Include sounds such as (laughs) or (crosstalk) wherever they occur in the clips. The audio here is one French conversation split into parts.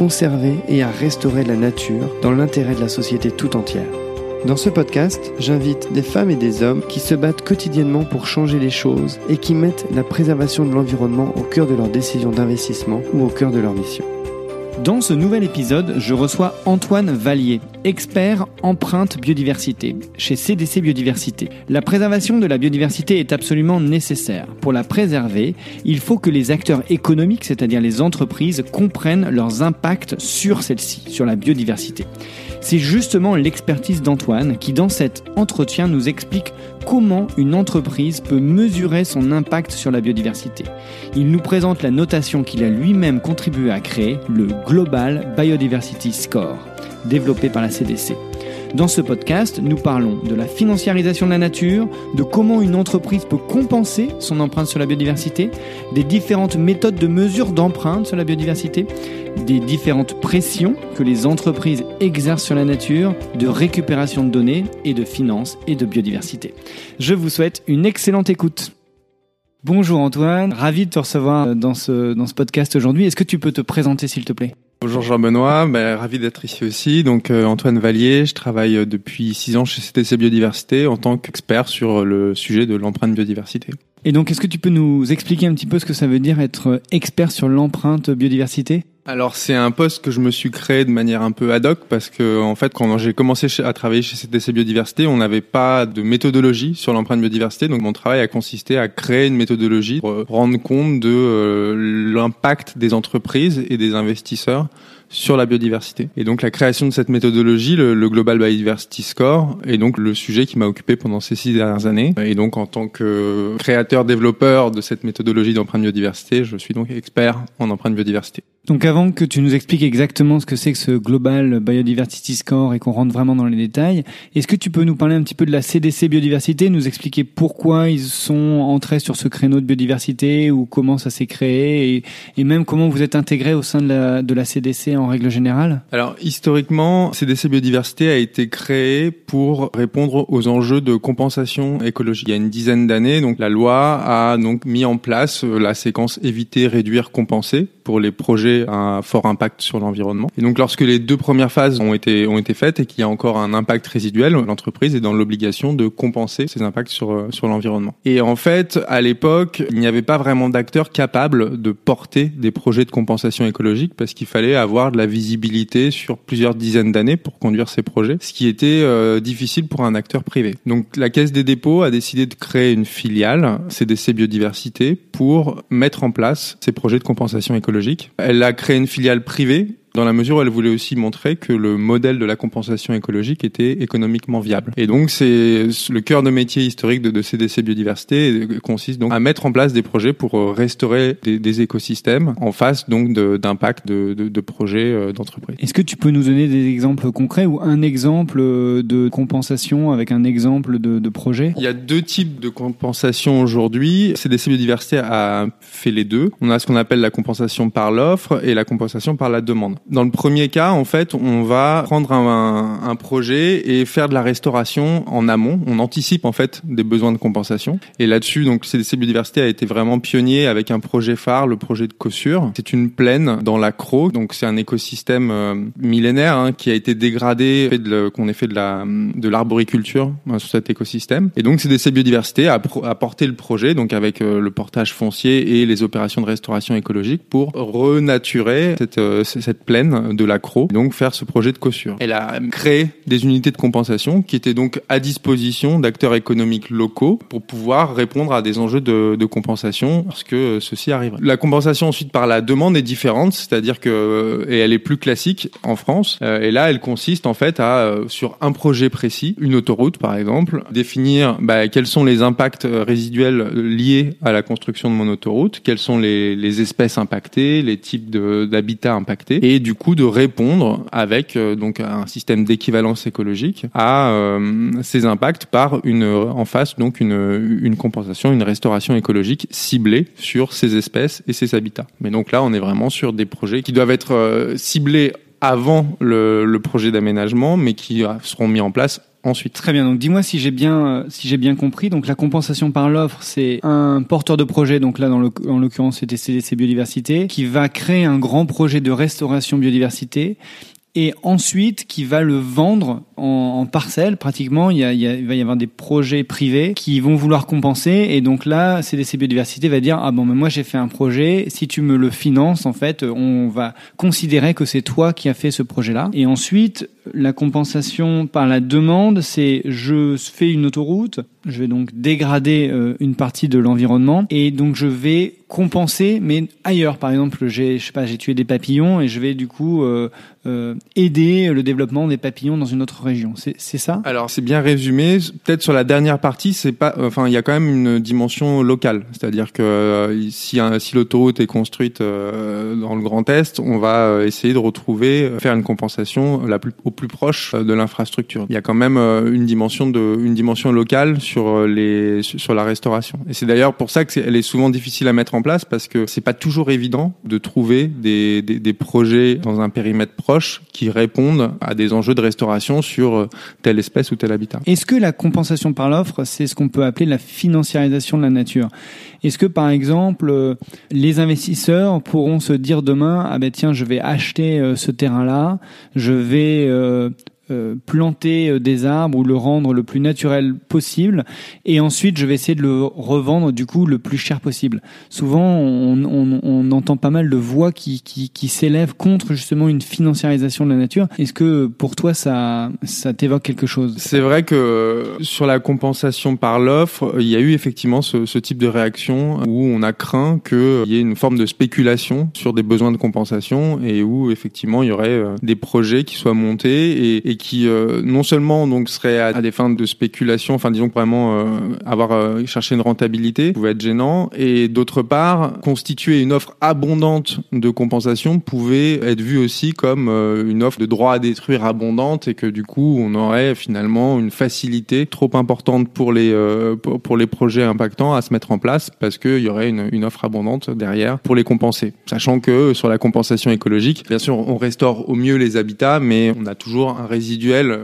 conserver et à restaurer la nature dans l'intérêt de la société tout entière. Dans ce podcast, j'invite des femmes et des hommes qui se battent quotidiennement pour changer les choses et qui mettent la préservation de l'environnement au cœur de leurs décisions d'investissement ou au cœur de leur mission. Dans ce nouvel épisode, je reçois Antoine Vallier, expert empreinte biodiversité chez CDC Biodiversité. La préservation de la biodiversité est absolument nécessaire. Pour la préserver, il faut que les acteurs économiques, c'est-à-dire les entreprises, comprennent leurs impacts sur celle-ci, sur la biodiversité. C'est justement l'expertise d'Antoine qui, dans cet entretien, nous explique comment une entreprise peut mesurer son impact sur la biodiversité. Il nous présente la notation qu'il a lui-même contribué à créer, le Global Biodiversity Score, développé par la CDC. Dans ce podcast, nous parlons de la financiarisation de la nature, de comment une entreprise peut compenser son empreinte sur la biodiversité, des différentes méthodes de mesure d'empreinte sur la biodiversité, des différentes pressions que les entreprises exercent sur la nature, de récupération de données et de finances et de biodiversité. Je vous souhaite une excellente écoute. Bonjour Antoine, ravi de te recevoir dans ce, dans ce podcast aujourd'hui. Est-ce que tu peux te présenter s'il te plaît? Bonjour Jean-Benoît, ben, ravi d'être ici aussi. Donc euh, Antoine Vallier, je travaille euh, depuis six ans chez CTC Biodiversité en tant qu'expert sur le sujet de l'empreinte biodiversité. Et donc, est-ce que tu peux nous expliquer un petit peu ce que ça veut dire être expert sur l'empreinte biodiversité? Alors c'est un poste que je me suis créé de manière un peu ad hoc parce que en fait quand j'ai commencé à travailler chez CTC Biodiversité, on n'avait pas de méthodologie sur l'empreinte biodiversité, donc mon travail a consisté à créer une méthodologie pour rendre compte de euh, l'impact des entreprises et des investisseurs sur la biodiversité. Et donc la création de cette méthodologie, le, Global Biodiversity Score, est donc le sujet qui m'a occupé pendant ces six dernières années. Et donc en tant que créateur développeur de cette méthodologie d'empreinte biodiversité, je suis donc expert en empreinte biodiversité. Donc avant que tu nous expliques exactement ce que c'est que ce Global Biodiversity Score et qu'on rentre vraiment dans les détails, est-ce que tu peux nous parler un petit peu de la CDC Biodiversité, nous expliquer pourquoi ils sont entrés sur ce créneau de biodiversité ou comment ça s'est créé et, même comment vous êtes intégré au sein de la, de la CDC en règle générale? Alors historiquement, CDC Biodiversité a été créé pour répondre aux enjeux de compensation écologique. Il y a une dizaine d'années, donc la loi a donc mis en place la séquence éviter, réduire, compenser pour les projets un fort impact sur l'environnement. Et donc lorsque les deux premières phases ont été ont été faites et qu'il y a encore un impact résiduel, l'entreprise est dans l'obligation de compenser ces impacts sur sur l'environnement. Et en fait, à l'époque, il n'y avait pas vraiment d'acteurs capables de porter des projets de compensation écologique parce qu'il fallait avoir de la visibilité sur plusieurs dizaines d'années pour conduire ces projets, ce qui était euh, difficile pour un acteur privé. Donc la Caisse des dépôts a décidé de créer une filiale CDC Biodiversité pour mettre en place ces projets de compensation écologique. Elle a créé une filiale privée dans la mesure où elle voulait aussi montrer que le modèle de la compensation écologique était économiquement viable. Et donc c'est le cœur de métier historique de, de, CDC Biodiversité consiste donc à mettre en place des projets pour euh, restaurer des, des écosystèmes en face donc d'impact de, de, de, projets euh, d'entreprise. Est-ce que tu peux nous donner des exemples concrets ou un exemple euh, de compensation avec un exemple de, de projet? Il y a deux types de compensation aujourd'hui. CDC Biodiversité a fait les deux. On a ce qu'on appelle la compensation par l'offre et la compensation par la demande. Dans le premier cas, en fait, on va prendre un, un, projet et faire de la restauration en amont. On anticipe en fait des besoins de compensation. Et là-dessus, donc CDC Biodiversité a été vraiment pionnier avec un projet phare, le projet de Cossure. C'est une plaine dans la Croix, donc c'est un écosystème euh, millénaire hein, qui a été dégradé, qu'on ait fait de la de l'arboriculture euh, sur cet écosystème. Et donc CDC Biodiversité a, a porté le projet, donc avec euh, le portage foncier et les opérations de restauration écologique pour renaturer cette, cette plaine de l'accro, donc faire ce projet de Cossure. Elle a créé des unités de compensation qui étaient donc à disposition d'acteurs économiques locaux pour pouvoir répondre à des enjeux de, de compensation lorsque ceci arrive. La compensation ensuite par la demande est différente, c'est-à-dire que et elle est plus classique en France. Euh, et là, elle consiste en fait à euh, sur un projet précis, une autoroute par exemple, définir bah, quels sont les impacts résiduels liés à la construction de mon autoroute, quelles sont les, les espèces impactées, les types d'habitats impactés, et et du coup de répondre avec euh, donc un système d'équivalence écologique à euh, ces impacts par une en face donc une, une compensation, une restauration écologique ciblée sur ces espèces et ces habitats. Mais donc là, on est vraiment sur des projets qui doivent être euh, ciblés avant le projet d'aménagement, mais qui seront mis en place ensuite. Très bien. Donc dis-moi si j'ai bien euh, si j'ai bien compris. Donc la compensation par l'offre, c'est un porteur de projet. Donc là, dans le, en l'occurrence, c'était CDC Biodiversité, qui va créer un grand projet de restauration biodiversité et ensuite qui va le vendre en, en parcelles pratiquement. Il, y a, il, y a, il, va y avoir des projets privés qui vont vouloir compenser et donc là, CDC Biodiversité va dire ah bon mais moi j'ai fait un projet, si tu me le finances en fait, on va considérer que c'est toi qui as fait ce projet-là. Et ensuite, la compensation par la demande, c'est je fais une autoroute, je vais donc dégrader euh, une partie de l'environnement et donc je vais compenser mais ailleurs. Par exemple j'ai je sais pas j'ai tué des papillons et je vais du coup euh, euh, aider le développement des papillons dans une autre région. C'est ça? Alors c'est bien résumé. Peut-être sur la dernière partie c'est pas enfin il y a quand même une dimension locale. C'est-à-dire que euh, si si l'autoroute est construite euh, dans le Grand Est on va essayer de retrouver faire une compensation au plus proche de l'infrastructure. Il y a quand même une dimension de une dimension locale les sur la restauration et c'est d'ailleurs pour ça que est, est souvent difficile à mettre en place parce que c'est pas toujours évident de trouver des, des, projets dans un périmètre proche qui répondent à des enjeux de restauration sur telle espèce ou tel habitat. Est-ce que la compensation par l'offre, c'est ce qu'on peut appeler la financiarisation de la nature? Est-ce que par exemple, les investisseurs pourront se dire demain ah ben tiens, je vais acheter ce terrain-là, je vais euh, euh, planter des arbres ou le rendre le plus naturel possible et ensuite je vais essayer de le revendre du coup le plus cher possible. Souvent on, on, on entend pas mal de voix qui, qui, qui s'élèvent contre justement une financiarisation de la nature. Est-ce que pour toi ça, ça t'évoque quelque chose? C'est vrai que sur la compensation par l'offre, il y a eu effectivement ce, ce type de réaction où on a craint qu'il y ait une forme de spéculation sur des besoins de compensation et où effectivement il y aurait des projets qui soient montés et, et qui euh, non seulement donc serait à, à, des fins de spéculation, enfin disons vraiment euh, avoir euh, cherché une rentabilité pouvait être gênant, et d'autre part constituer une offre abondante de compensation pouvait être vu aussi comme une offre de droit à détruire abondante et que du coup on aurait finalement une facilité trop importante pour les pour, pour, les projets impactants à se mettre en place parce qu'il y aurait une, une offre abondante derrière pour les compenser, sachant que sur la compensation écologique, bien sûr on restaure au mieux les habitats, mais on a toujours un résiduel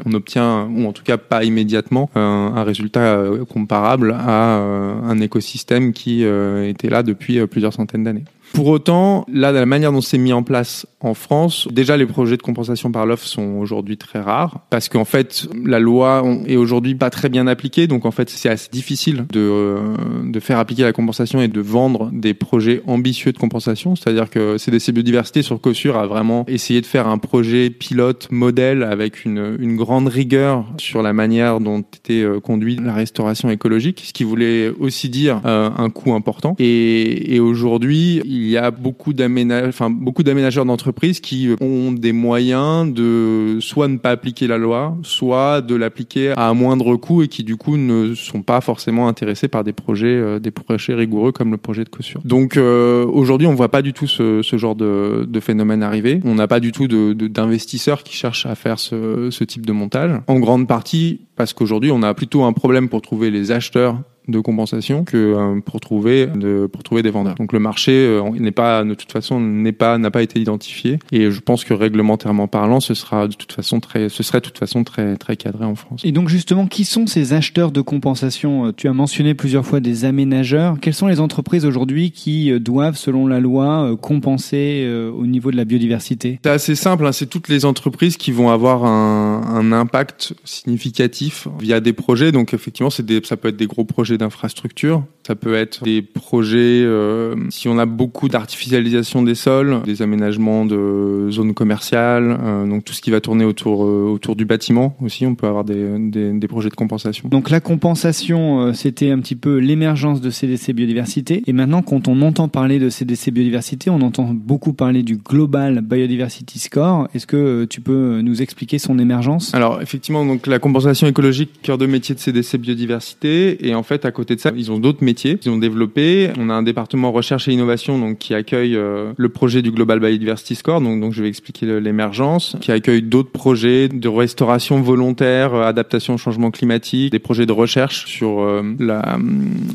on obtient, ou en tout cas pas immédiatement, un, un résultat comparable à un écosystème qui était là depuis plusieurs centaines d'années. Pour autant, là, la manière dont c'est mis en place en France, déjà les projets de compensation par l'offre sont aujourd'hui très rares parce qu'en fait, la loi est aujourd'hui pas très bien appliquée, donc en fait, c'est assez difficile de, euh, de faire appliquer la compensation et de vendre des projets ambitieux de compensation. C'est-à-dire que CDC Biodiversité sur COSUR a vraiment essayé de faire un projet pilote modèle avec une, une grande rigueur sur la manière dont était euh, conduite la restauration écologique, ce qui voulait aussi dire euh, un coût important. Et, et aujourd'hui, il y a beaucoup d'aménageurs, d'entreprises qui ont des moyens de soit ne pas appliquer la loi, soit de l'appliquer à moindre coût et qui du coup ne sont pas forcément intéressés par des projets, euh, des projets rigoureux comme le projet de caution. Donc euh, aujourd'hui, on voit pas du tout ce, genre de, phénomène arriver. On n'a pas du tout d'investisseurs qui cherchent à faire ce, ce type de montage. En grande partie parce qu'aujourd'hui, on a plutôt un problème pour trouver les acheteurs de compensation que euh, pour trouver de, pour trouver des vendeurs. Donc le marché euh, n'est pas de toute façon n'est pas n'a pas été identifié et je pense que réglementairement parlant, ce sera de toute façon très ce serait de toute façon très très cadré en France. Et donc justement, qui sont ces acheteurs de compensation? Tu as mentionné plusieurs fois des aménageurs. Quelles sont les entreprises aujourd'hui qui doivent selon la loi compenser au niveau de la biodiversité? C'est assez simple, hein, c'est toutes les entreprises qui vont avoir un, un impact significatif via des projets. Donc effectivement, c'est ça peut être des gros projets d'infrastructures. Ça peut être des projets, euh, si on a beaucoup d'artificialisation des sols, des aménagements de zones commerciales, euh, donc tout ce qui va tourner autour, euh, autour du bâtiment aussi, on peut avoir des, des, des projets de compensation. Donc la compensation, c'était un petit peu l'émergence de CDC Biodiversité. Et maintenant, quand on entend parler de CDC Biodiversité, on entend beaucoup parler du Global Biodiversity Score. Est-ce que tu peux nous expliquer son émergence? Alors effectivement, donc la compensation écologique, cœur de métier de CDC Biodiversité, et en fait à côté de ça, ils ont d'autres métiers qu'ils ont développés. On a un département recherche et innovation donc qui accueille euh, le projet du Global Biodiversity Score, donc je vais expliquer l'émergence, qui accueille d'autres projets de restauration volontaire, euh, adaptation au changement climatique, des projets de recherche sur euh, la,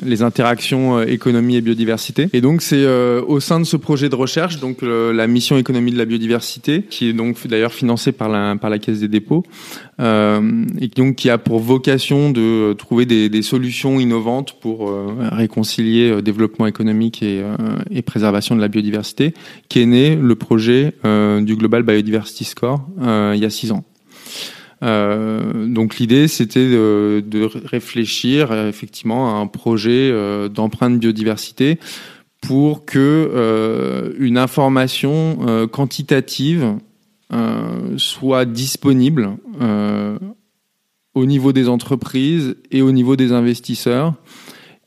les interactions économie et biodiversité. Et donc c'est au sein de ce projet de recherche, donc la mission économie de la biodiversité, qui est donc d'ailleurs financée par la par la Caisse des dépôts, euh, et donc qui a pour vocation de trouver des, solutions innovantes pour euh, réconcilier euh, développement économique et, préservation de la biodiversité, qui est né le projet du Global Biodiversity Score il y a six ans. Euh, donc l'idée, c'était de, réfléchir effectivement à un projet d'empreinte biodiversité pour que une information quantitative euh, soit disponible euh, au niveau des entreprises et au niveau des investisseurs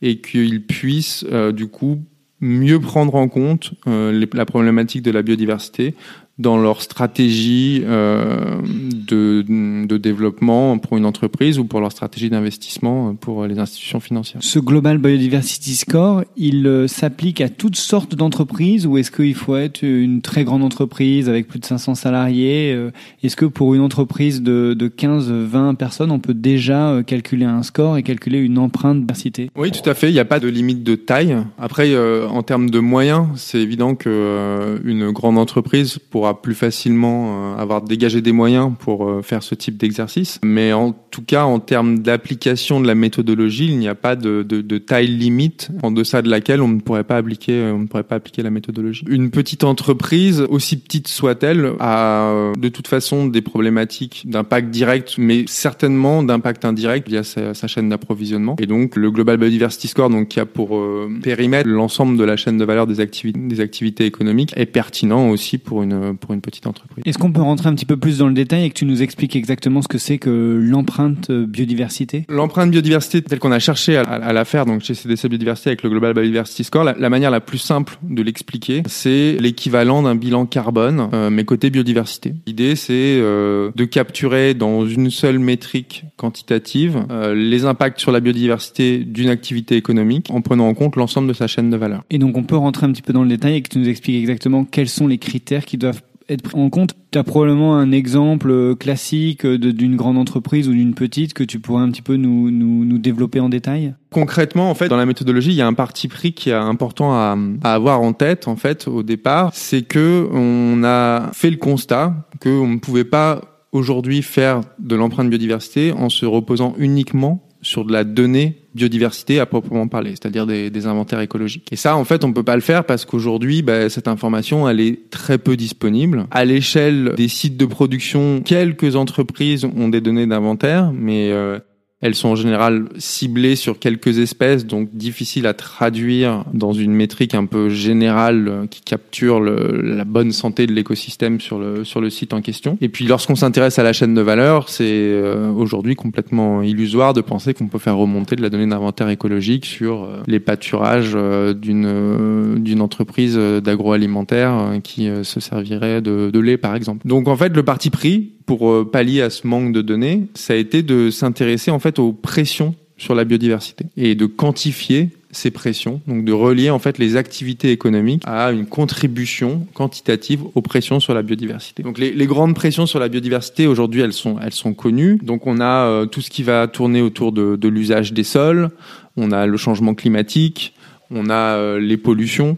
et qu'ils puissent euh, du coup mieux prendre en compte la problématique de la biodiversité dans leur stratégie euh, de, de, développement pour une entreprise ou pour leur stratégie d'investissement pour les institutions financières. Ce Global Biodiversity Score, il euh, s'applique à toutes sortes d'entreprises ou est-ce qu'il faut être une très grande entreprise avec plus de 500 salariés euh, Est-ce que pour une entreprise de, de 15-20 personnes, on peut déjà euh, calculer un score et calculer une empreinte diversité? Oui, tout à fait. Il n'y a pas de limite de taille. Après, en termes de moyens, c'est évident que une grande entreprise pour plus facilement euh, avoir dégagé des moyens pour euh, faire ce type d'exercice. Mais en tout cas, en termes d'application de la méthodologie, il n'y a pas de, de, de, taille limite en deçà de laquelle on ne pourrait pas appliquer, euh, on ne pourrait pas appliquer la méthodologie. Une petite entreprise, aussi petite soit-elle, a de toute façon des problématiques d'impact direct, mais certainement d'impact indirect via sa, sa chaîne d'approvisionnement. Et donc, le Global Biodiversity Score, donc qui a pour périmètre l'ensemble de la chaîne de valeur des activités, des activités économiques, est pertinent aussi pour une pour une petite entreprise. Est-ce qu'on peut rentrer un petit peu plus dans le détail et que tu nous expliques exactement ce que c'est que l'empreinte biodiversité? L'empreinte biodiversité telle qu'on a cherché à, la faire donc chez CDC Biodiversité avec le Global Biodiversity Score, la, manière la plus simple de l'expliquer, c'est l'équivalent d'un bilan carbone euh, mais côté biodiversité. L'idée c'est euh, de capturer dans une seule métrique quantitative euh, les impacts sur la biodiversité d'une activité économique en prenant en compte l'ensemble de sa chaîne de valeur. Et donc on peut rentrer un petit peu dans le détail et que tu nous expliques exactement quels sont les critères qui doivent être pris en compte Tu as probablement un exemple euh, classique d'une grande entreprise ou d'une petite que tu pourrais un petit peu nous, nous, nous, développer en détail? Concrètement, en fait, dans la méthodologie, il y a un parti pris qui est important à, à avoir en tête, en fait, au départ. C'est que on a fait le constat qu'on ne pouvait pas aujourd'hui faire de l'empreinte biodiversité en se reposant uniquement sur de la donnée biodiversité à proprement parler, c'est-à-dire des, des, inventaires écologiques. Et ça, en fait, on peut pas le faire parce qu'aujourd'hui, bah, cette information, elle est très peu disponible. À l'échelle des sites de production, quelques entreprises ont des données d'inventaire, mais euh, elles sont en général ciblées sur quelques espèces, donc difficiles à traduire dans une métrique un peu générale euh, qui capture la bonne santé de l'écosystème sur le, sur le site en question. Et puis lorsqu'on s'intéresse à la chaîne de valeur, c'est euh, aujourd'hui complètement illusoire de penser qu'on peut faire remonter de la donnée d'inventaire écologique sur euh, les pâturages d'une d'une entreprise d'agroalimentaire qui se servirait de, de lait par exemple. Donc en fait le parti pris pour euh, pallier à ce manque de données, ça a été de s'intéresser en fait aux pressions sur la biodiversité et de quantifier ces pressions, donc de relier en fait les activités économiques à une contribution quantitative aux pressions sur la biodiversité. Donc les, grandes pressions sur la biodiversité aujourd'hui elles sont elles sont connues. Donc on a euh, tout ce qui va tourner autour de, de l'usage des sols, on a le changement climatique, on a euh, les pollutions,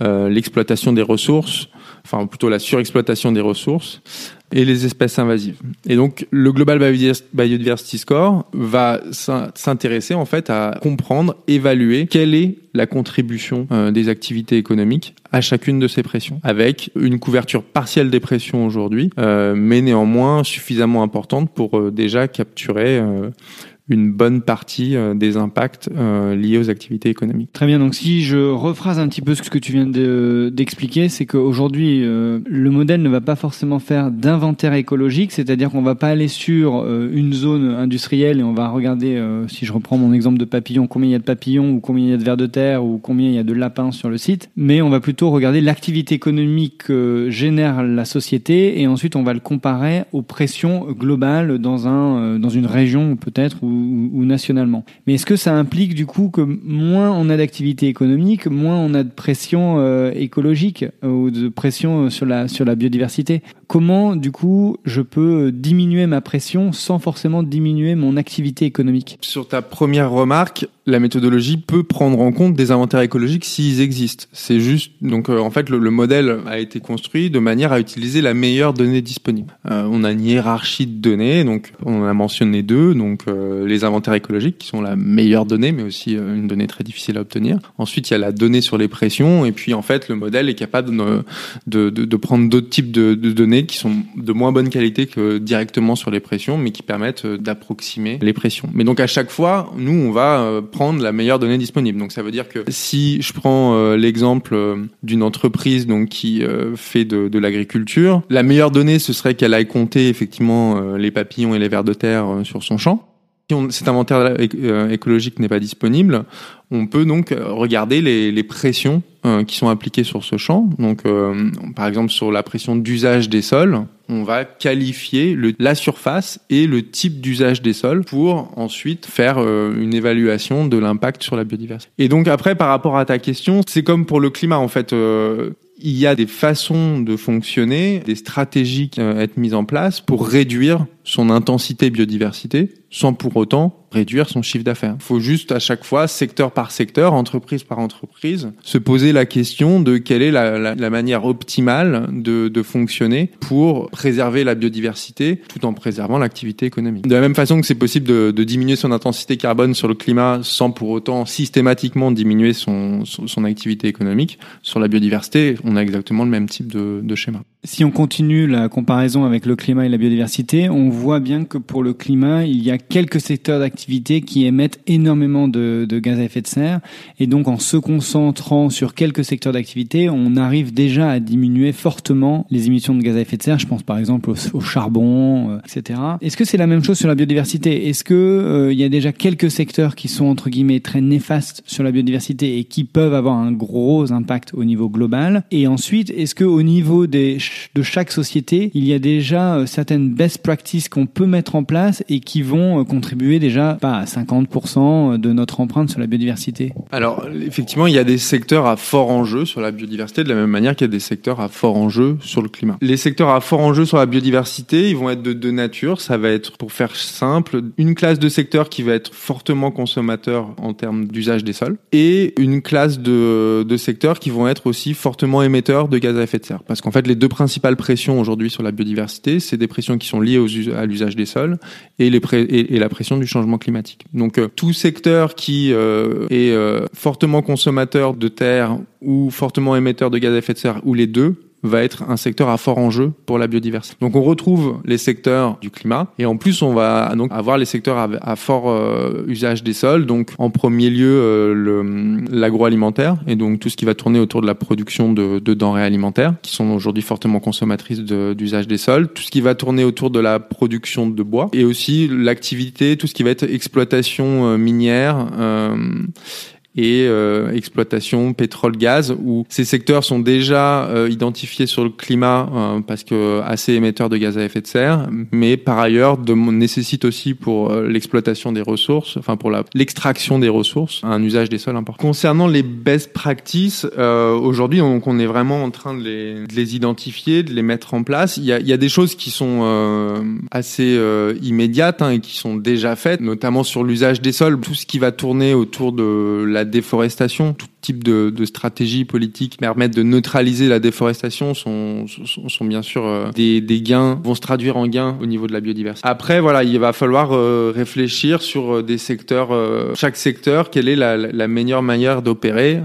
l'exploitation des ressources, enfin plutôt la surexploitation des ressources et les espèces invasives. Et donc le Global Biodiversity Score va s'intéresser en fait à comprendre, évaluer quelle est la contribution euh, des activités économiques à chacune de ces pressions, avec une couverture partielle des pressions aujourd'hui, euh, mais néanmoins suffisamment importante pour euh, déjà capturer une bonne partie euh, des impacts euh, liés aux activités économiques. Très bien, donc si je rephrase un petit peu ce que tu viens d'expliquer, c'est qu'aujourd'hui, euh, le modèle ne va pas forcément faire d'inventaire écologique, c'est-à-dire qu'on va pas aller sur une zone industrielle et on va regarder, si je reprends mon exemple de papillon, combien il y a de papillons ou combien il y a de vers de terre ou combien il y a de lapins sur le site, mais on va plutôt regarder l'activité économique que génère la société et ensuite on va le comparer aux pressions globales dans, un, dans une région peut-être ou, nationalement. Mais est-ce que ça implique du coup que moins on a d'activité économique, moins on a de pression euh, écologique euh, ou de pression sur la sur la biodiversité? Comment du coup je peux diminuer ma pression sans forcément diminuer mon activité économique? Sur ta première remarque, la méthodologie peut prendre en compte des inventaires écologiques s'ils existent. C'est juste donc euh, en fait le, le, modèle a été construit de manière à utiliser la meilleure donnée disponible. Euh, on a une hiérarchie de données, donc on en a mentionné deux, donc euh, les inventaires écologiques qui sont la meilleure donnée, mais aussi une donnée très difficile à obtenir. Ensuite il y a la donnée sur les pressions, et puis en fait le modèle est capable de, de, de, de prendre d'autres types de, données qui sont de moins bonne qualité que directement sur les pressions, mais qui permettent d'approximer les pressions. Mais donc à chaque fois, nous on va prendre la meilleure donnée disponible. Donc ça veut dire que si je prends euh, l'exemple euh, d'une entreprise donc qui euh, fait de, de l'agriculture, la meilleure donnée ce serait qu'elle aille compter effectivement les papillons et les vers de terre sur son champ. Si on, cet inventaire écologique n'est pas disponible, on peut donc regarder les, les pressions euh, qui sont appliquées sur ce champ. Donc, euh, par exemple, sur la pression d'usage des sols, on va qualifier le, la surface et le type d'usage des sols pour ensuite faire euh, une évaluation de l'impact sur la biodiversité. Et donc après, par rapport à ta question, c'est comme pour le climat en fait. Il y a des façons de fonctionner, des stratégies qui euh, être mises en place pour réduire son intensité biodiversité sans pour autant réduire son chiffre d'affaires. Il faut juste à chaque fois, secteur par secteur, entreprise par entreprise, se poser la question de quelle est la, la, la manière optimale de, de, fonctionner pour préserver la biodiversité tout en préservant l'activité économique. De la même façon que c'est possible de, de, diminuer son intensité carbone sur le climat sans pour autant systématiquement diminuer son, son, son activité économique, sur la biodiversité, on a exactement le même type de, de schéma. Si on continue la comparaison avec le climat et la biodiversité, on voit bien que pour le climat, il y a quelques secteurs d'activité qui émettent énormément de, de, gaz à effet de serre. Et donc, en se concentrant sur quelques secteurs d'activité, on arrive déjà à diminuer fortement les émissions de gaz à effet de serre. Je pense par exemple au, charbon, euh, etc. Est-ce que c'est la même chose sur la biodiversité? Est-ce que euh, il y a déjà quelques secteurs qui sont entre guillemets très néfastes sur la biodiversité et qui peuvent avoir un gros impact au niveau global? Et ensuite, est-ce que au niveau des de chaque société, il y a déjà euh, certaines best practices qu'on peut mettre en place et qui vont euh, contribuer déjà pas à 50% de notre empreinte sur la biodiversité. Alors effectivement, il y a des secteurs à fort enjeu sur la biodiversité de la même manière qu'il y a des secteurs à fort enjeu sur le climat. Les secteurs à fort enjeu sur la biodiversité, ils vont être de deux natures. Ça va être, pour faire simple, une classe de secteurs qui va être fortement consommateur en termes d'usage des sols et une classe de, de secteurs qui vont être aussi fortement émetteurs de gaz à effet de serre. Parce qu'en fait, les deux principales pressions aujourd'hui sur la biodiversité, c'est des pressions qui sont liées à l'usage des sols et, la pression du changement climatique. Donc euh, tout secteur qui euh, est euh, fortement consommateur de terre ou fortement émetteur de gaz à effet de serre ou les deux va être un secteur à fort enjeu pour la biodiversité. Donc on retrouve les secteurs du climat et en plus on va donc avoir les secteurs à, fort euh, usage des sols. Donc en premier lieu euh, l'agroalimentaire et donc tout ce qui va tourner autour de la production de, de denrées alimentaires qui sont aujourd'hui fortement consommatrices d'usage de, des sols. Tout ce qui va tourner autour de la production de bois et aussi l'activité, tout ce qui va être exploitation euh, minière et euh, exploitation pétrole-gaz, où ces secteurs sont déjà euh, identifiés sur le climat euh, parce que assez émetteurs de gaz à effet de serre, mais par ailleurs de, nécessitent aussi pour euh, l'exploitation des ressources, enfin pour l'extraction des ressources, un usage des sols important. Concernant les best practices, euh, aujourd'hui donc on est vraiment en train de les, de les, identifier, de les mettre en place. Il y a, il y a des choses qui sont euh, assez immédiates hein, et qui sont déjà faites, notamment sur l'usage des sols, tout ce qui va tourner autour de la déforestation, type de, de stratégies permettent de neutraliser la déforestation sont, sont, bien sûr euh, des, gains, vont se traduire en gains au niveau de la biodiversité. Après, voilà, il va falloir euh, réfléchir sur euh, des secteurs, chaque secteur, quelle est la, la meilleure manière d'opérer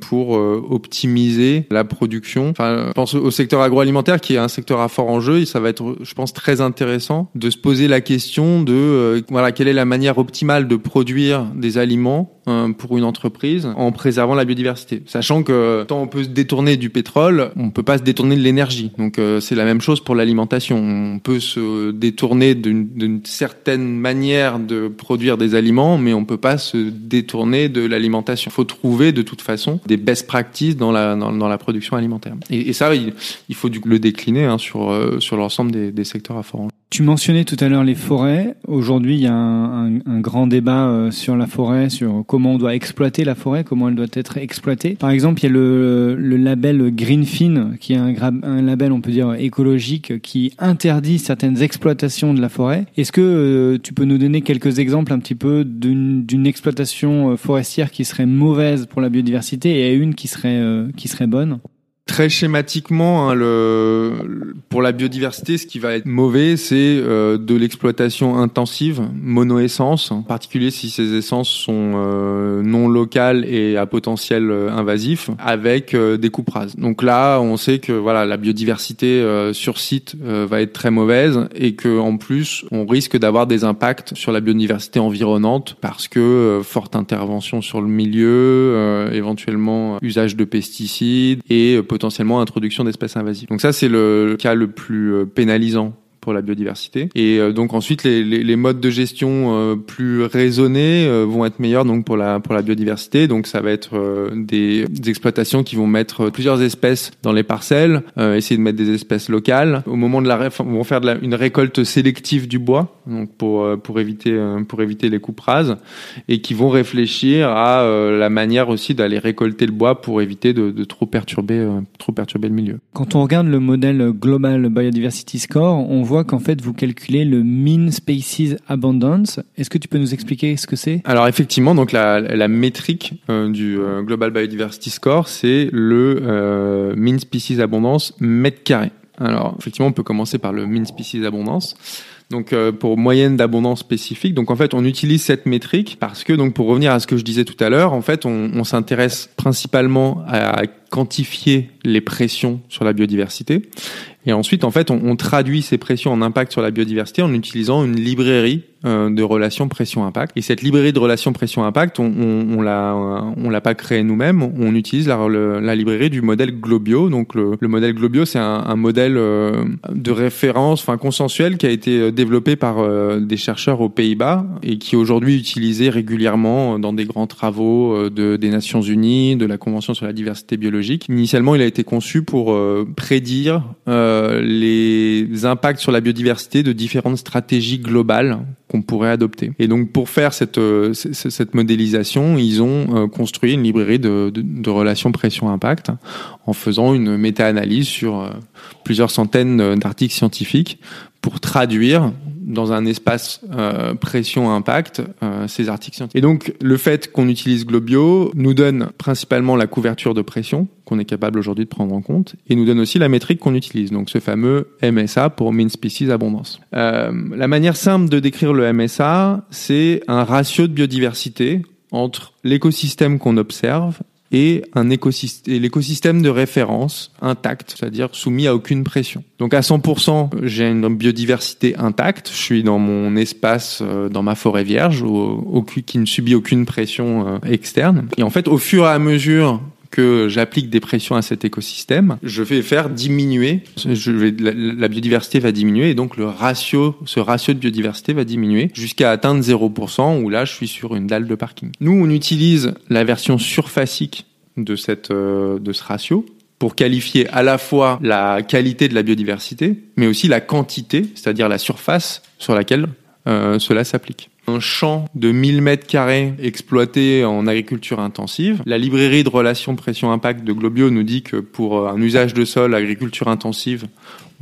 pour optimiser la production. Enfin, je pense au secteur agroalimentaire qui est un secteur à fort enjeu et ça va être, je pense, très intéressant de se poser la question de, voilà, quelle est la manière optimale de produire des aliments pour une entreprise en préservant la la biodiversité. Sachant que tant on peut se détourner du pétrole, on peut pas se détourner de l'énergie. Donc euh, c'est la même chose pour l'alimentation. On peut se détourner d'une certaine manière de produire des aliments, mais on peut pas se détourner de l'alimentation. Il faut trouver de toute façon des best practices dans la dans, la production alimentaire. Et, ça, il, faut le décliner hein, sur euh, sur l'ensemble des, des secteurs à fort enjeu. Tu mentionnais tout à l'heure les forêts. Aujourd'hui, il y a un, grand débat euh, sur la forêt, sur comment on doit exploiter la forêt, comment elle doit être exploitée. Par exemple, il y a le, label Greenfin, qui est un, label, on peut dire, écologique, qui interdit certaines exploitations de la forêt. Est-ce que euh, tu peux nous donner quelques exemples un petit peu d'une exploitation euh, forestière qui serait mauvaise pour la biodiversité et une qui serait, qui serait bonne? Très schématiquement, hein, le, pour la biodiversité, ce qui va être mauvais, c'est euh, de l'exploitation intensive, monoessence, en particulier si ces essences sont euh, non locales et à potentiel euh, invasif, avec euh, des coupes. Donc là, on sait que voilà, la biodiversité euh, sur site va être très mauvaise et que en plus, on risque d'avoir des impacts sur la biodiversité environnante parce que forte intervention sur le milieu, éventuellement usage de pesticides et potentiellement introduction d'espèces invasives. Donc ça, c'est le cas le plus euh, pénalisant pour la biodiversité. Et euh, donc ensuite, les, les, les, modes de gestion euh, plus raisonnés euh, vont être meilleurs donc pour la pour la biodiversité. Donc ça va être euh, des, des, exploitations qui vont mettre plusieurs espèces dans les parcelles, euh, essayer de mettre des espèces locales. Au moment de la vont faire de la, une récolte sélective du bois, donc pour pour éviter pour éviter les coupes rases, et qui vont réfléchir à la manière aussi d'aller récolter le bois pour éviter de, de trop perturber trop perturber le milieu. Quand on regarde le modèle Global Biodiversity Score, voit qu'en fait vous calculez le Mean Species Abundance. Est-ce que tu peux nous expliquer ce que c'est? Alors effectivement, donc la, la métrique euh, du euh, Global Biodiversity Score, c'est le euh, Mean Species Abundance mètre carré. Alors effectivement, on peut commencer par le Mean Species Abundance. Donc euh, pour moyenne d'abondance spécifique. Donc en fait, on utilise cette métrique parce que donc pour revenir à ce que je disais tout à l'heure, en fait, on s'intéresse principalement à quantifier les pressions sur la biodiversité. Et ensuite, en fait, on, traduit ces pressions en impact sur la biodiversité en utilisant une librairie de relations pression-impact. Et cette librairie de relations pression-impact, on, on, on l'a, on l'a pas créée nous-mêmes. On utilise la, la, librairie du modèle Globio. Donc le, le modèle Globio, c'est un, un, modèle euh, de référence, enfin consensuel, qui a été développé par euh, des chercheurs aux Pays-Bas et qui est aujourd'hui utilisé régulièrement dans des grands travaux euh, de, des Nations Unies, de la Convention sur la diversité biologique. Initialement, il a été conçu pour euh, prédire les impacts sur la biodiversité de différentes stratégies globales qu'on pourrait adopter. Et donc pour faire cette, euh, cette modélisation, ils ont euh, construit une librairie de, de, de relations pression-impact en faisant une méta-analyse sur euh, plusieurs centaines d'articles scientifiques pour traduire dans un espace euh, pression-impact euh, ces articles scientifiques. Et donc le fait qu'on utilise Globio nous donne principalement la couverture de pression qu'on est capable aujourd'hui de prendre en compte et nous donne aussi la métrique qu'on utilise, donc ce fameux MSA pour Mean Species Abondance. Euh, la manière simple de décrire le MSA, c'est un ratio de biodiversité entre l'écosystème qu'on observe et un écosystème, l'écosystème de référence intact, c'est-à-dire soumis à aucune pression. Donc à 100%, j'ai une biodiversité intacte. Je suis dans mon espace, euh, dans ma forêt vierge, qui ne subit aucune pression euh, externe. Et en fait, au fur et à mesure que j'applique des pressions à cet écosystème, je vais faire diminuer, la, biodiversité va diminuer et donc le ratio, ce ratio de biodiversité va diminuer jusqu'à atteindre 0% où là je suis sur une dalle de parking. Nous on utilise la version surfacique euh, de ce ratio pour qualifier à la fois la qualité de la biodiversité, mais aussi la quantité, c'est-à-dire la surface sur laquelle euh, cela s'applique un champ de 1000 mètres carrés exploité en agriculture intensive. La librairie de relations pression-impact de Globio nous dit que pour un usage de sol agriculture intensive,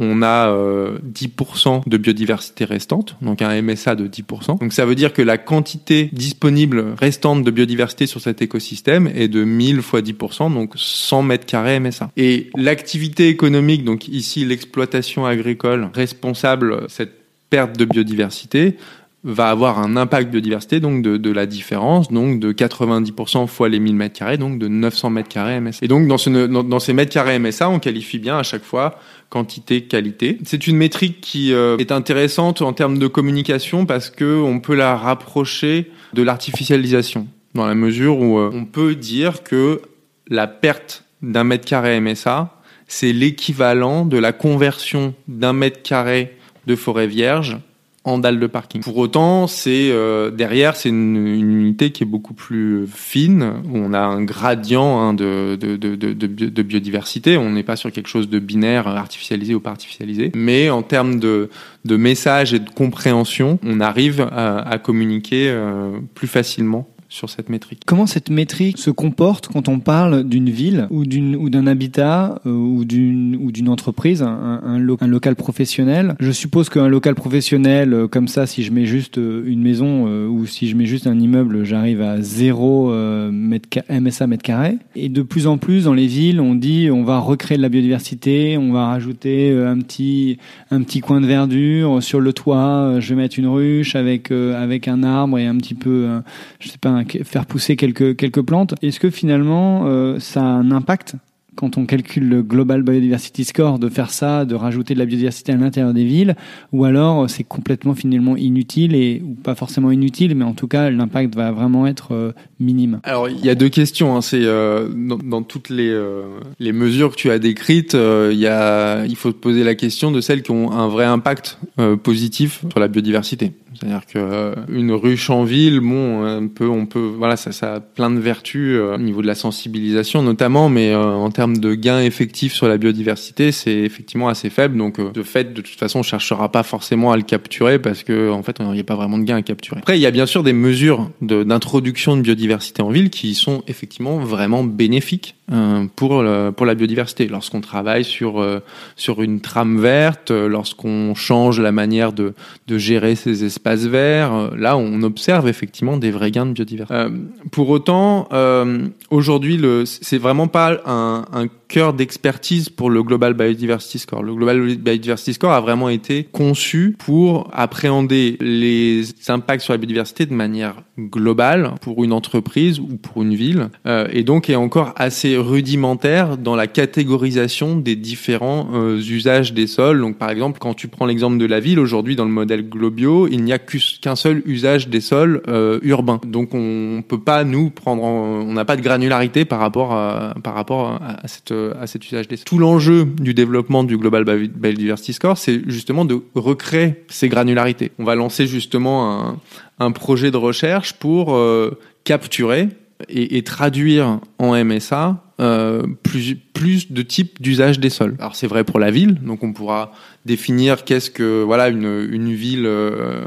on a euh, 10% de biodiversité restante, donc un MSA de 10%. Donc ça veut dire que la quantité disponible restante de biodiversité sur cet écosystème est de 1000 fois 10%, donc 100 mètres carrés MSA. Et l'activité économique, donc ici l'exploitation agricole responsable cette perte de biodiversité, va avoir un impact biodiversité donc de, de la différence donc de 90% fois les 1000 mètres carrés donc de 900 mètres carrés MSA. Et donc dans, ce, dans, ces mètres carrés MSA, on qualifie bien à chaque fois quantité qualité. C'est une métrique qui euh, est intéressante en termes de communication parce que on peut la rapprocher de l'artificialisation dans la mesure où euh, on peut dire que la perte d'un mètre carré MSA, c'est l'équivalent de la conversion d'un mètre carré de forêt vierge en dalle de parking. Pour autant, c'est euh, derrière, c'est une, unité qui est beaucoup plus fine, où on a un gradient hein, de, de, de, de, biodiversité. On n'est pas sur quelque chose de binaire, artificialisé ou pas artificialisé. Mais en termes de, de message et de compréhension, on arrive à, à communiquer euh, plus facilement sur cette métrique. Comment cette métrique se comporte quand on parle d'une ville ou d'une ou d'un habitat euh, ou d'une ou d'une entreprise, un, un, local professionnel? Je suppose qu'un local professionnel euh, comme ça, si je mets juste euh, une maison ou si je mets juste un immeuble, j'arrive à 0 MSA mètre carré. Et de plus en plus dans les villes, on dit on va recréer de la biodiversité, on va rajouter un petit un petit coin de verdure sur le toit. Je vais mettre une ruche avec avec un arbre et un petit peu, je sais pas faire pousser quelques, quelques plantes. Est-ce que finalement, euh, ça a un impact quand on calcule le Global Biodiversity Score, de faire ça, de rajouter de la biodiversité à l'intérieur des villes, ou alors c'est complètement finalement inutile, et, ou pas forcément inutile, mais en tout cas l'impact va vraiment être euh, minime? Alors il y a deux questions, hein. c'est euh, dans, toutes les, les mesures que tu as décrites, il, y a, il faut poser la question de celles qui ont un vrai impact positif sur la biodiversité. C'est-à-dire que euh, une ruche en ville, bon, un peu, on peut, voilà, ça, a plein de vertus euh, au niveau de la sensibilisation notamment, mais euh, en termes de gains effectifs sur la biodiversité, c'est effectivement assez faible. Donc, de fait, de toute façon, on cherchera pas forcément à le capturer parce que, en fait, n'y a pas vraiment de gains à capturer. Après, il y a bien sûr des mesures d'introduction de, de, biodiversité en ville qui sont effectivement vraiment bénéfiques pour pour la biodiversité. Lorsqu'on travaille sur sur une trame verte, lorsqu'on change la manière de de gérer ces espaces espaces euh, là on observe effectivement des vrais gains de biodiversité. Euh, pour autant, euh, aujourd'hui, c'est vraiment pas un cœur d'expertise pour le Global Biodiversity Score. Le Global Biodiversity Score a vraiment été conçu pour appréhender les impacts sur la biodiversité de manière globale pour une entreprise ou pour une ville, euh, et donc est encore assez rudimentaire dans la catégorisation des différents euh, usages des sols. Donc par exemple, quand tu prends l'exemple de la ville, aujourd'hui dans le modèle Globio, il n'y a qu'un seul usage des sols euh, urbains. Donc on peut pas nous prendre, on n'a pas de granularité par rapport à, par rapport à cette à cet usage des Tout l'enjeu du développement du Global Biodiversity Score, c'est justement de recréer ces granularités. On va lancer justement un, un projet de recherche pour euh, capturer et, et, traduire en MSA euh, plus, plus de types d'usage des sols. Alors c'est vrai pour la ville, donc on pourra définir qu'est-ce que voilà une, une ville, euh,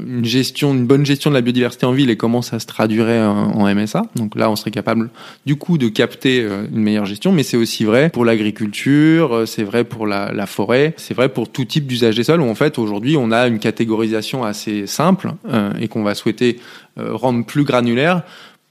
une gestion, une bonne gestion de la biodiversité en ville et comment ça se traduirait en, MSA. Donc là, on serait capable du coup de capter euh, une meilleure gestion, mais c'est aussi vrai pour l'agriculture, euh, c'est vrai pour la, la forêt, c'est vrai pour tout type d'usage des sols. Où en fait aujourd'hui, on a une catégorisation assez simple et qu'on va souhaiter rendre plus granulaire